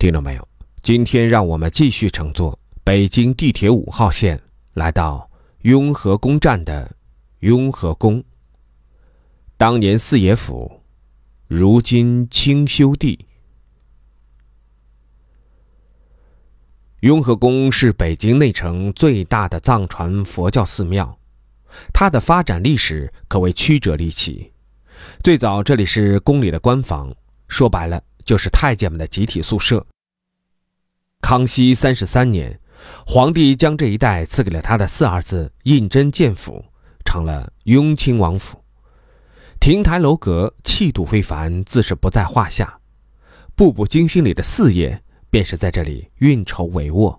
听到没有？今天让我们继续乘坐北京地铁五号线，来到雍和宫站的雍和宫。当年四爷府，如今清修地。雍和宫是北京内城最大的藏传佛教寺庙，它的发展历史可谓曲折离奇。最早这里是宫里的官房，说白了就是太监们的集体宿舍。康熙三十三年，皇帝将这一带赐给了他的四儿子胤禛建府，成了雍亲王府。亭台楼阁，气度非凡，自是不在话下。步步惊心里的四爷，便是在这里运筹帷幄。《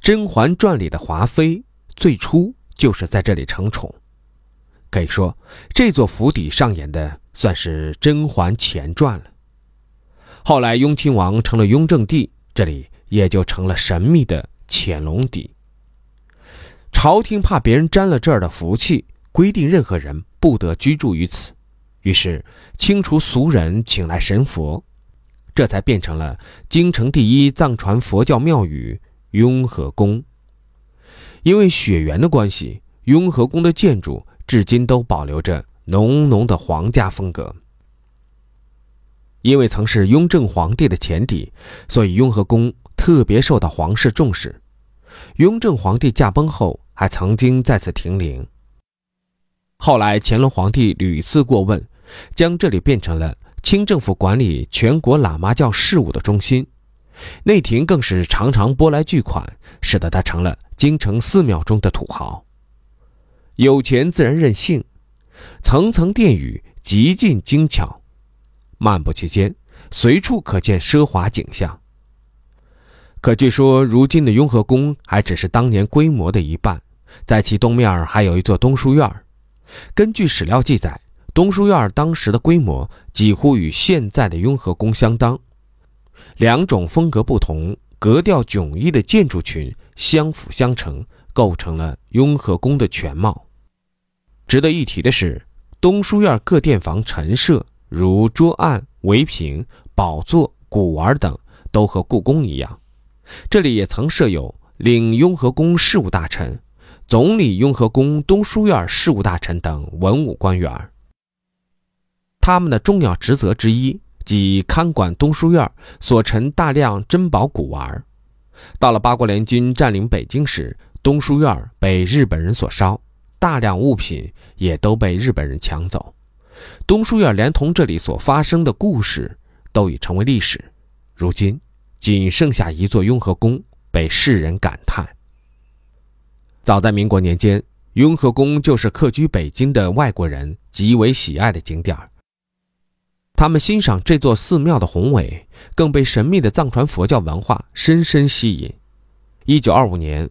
甄嬛传》里的华妃，最初就是在这里承宠。可以说，这座府邸上演的算是甄嬛前传了。后来，雍亲王成了雍正帝，这里。也就成了神秘的潜龙底。朝廷怕别人沾了这儿的福气，规定任何人不得居住于此，于是清除俗人，请来神佛，这才变成了京城第一藏传佛教庙宇雍和宫。因为血缘的关系，雍和宫的建筑至今都保留着浓浓的皇家风格。因为曾是雍正皇帝的前邸，所以雍和宫。特别受到皇室重视，雍正皇帝驾崩后还曾经在此停灵。后来乾隆皇帝屡次过问，将这里变成了清政府管理全国喇嘛教事务的中心，内廷更是常常拨来巨款，使得他成了京城寺庙中的土豪。有钱自然任性，层层殿宇极尽精巧，漫步其间，随处可见奢华景象。可据说，如今的雍和宫还只是当年规模的一半，在其东面还有一座东书院。根据史料记载，东书院当时的规模几乎与现在的雍和宫相当。两种风格不同、格调迥异的建筑群相辅相成，构成了雍和宫的全貌。值得一提的是，东书院各殿房陈设，如桌案、围屏、宝座、古玩等，都和故宫一样。这里也曾设有领雍和宫事务大臣、总理雍和宫东书院事务大臣等文武官员。他们的重要职责之一，即看管东书院所陈大量珍宝古玩。到了八国联军占领北京时，东书院被日本人所烧，大量物品也都被日本人抢走。东书院连同这里所发生的故事，都已成为历史。如今。仅剩下一座雍和宫被世人感叹。早在民国年间，雍和宫就是客居北京的外国人极为喜爱的景点他们欣赏这座寺庙的宏伟，更被神秘的藏传佛教文化深深吸引。一九二五年，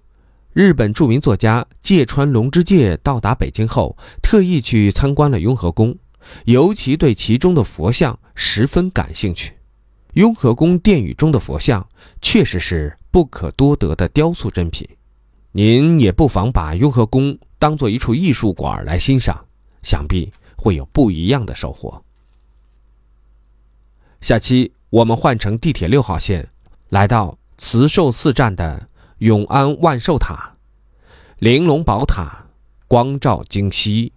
日本著名作家芥川龙之介到达北京后，特意去参观了雍和宫，尤其对其中的佛像十分感兴趣。雍和宫殿宇中的佛像确实是不可多得的雕塑珍品，您也不妨把雍和宫当做一处艺术馆来欣赏，想必会有不一样的收获。下期我们换乘地铁六号线，来到慈寿寺站的永安万寿塔，玲珑宝塔，光照今夕。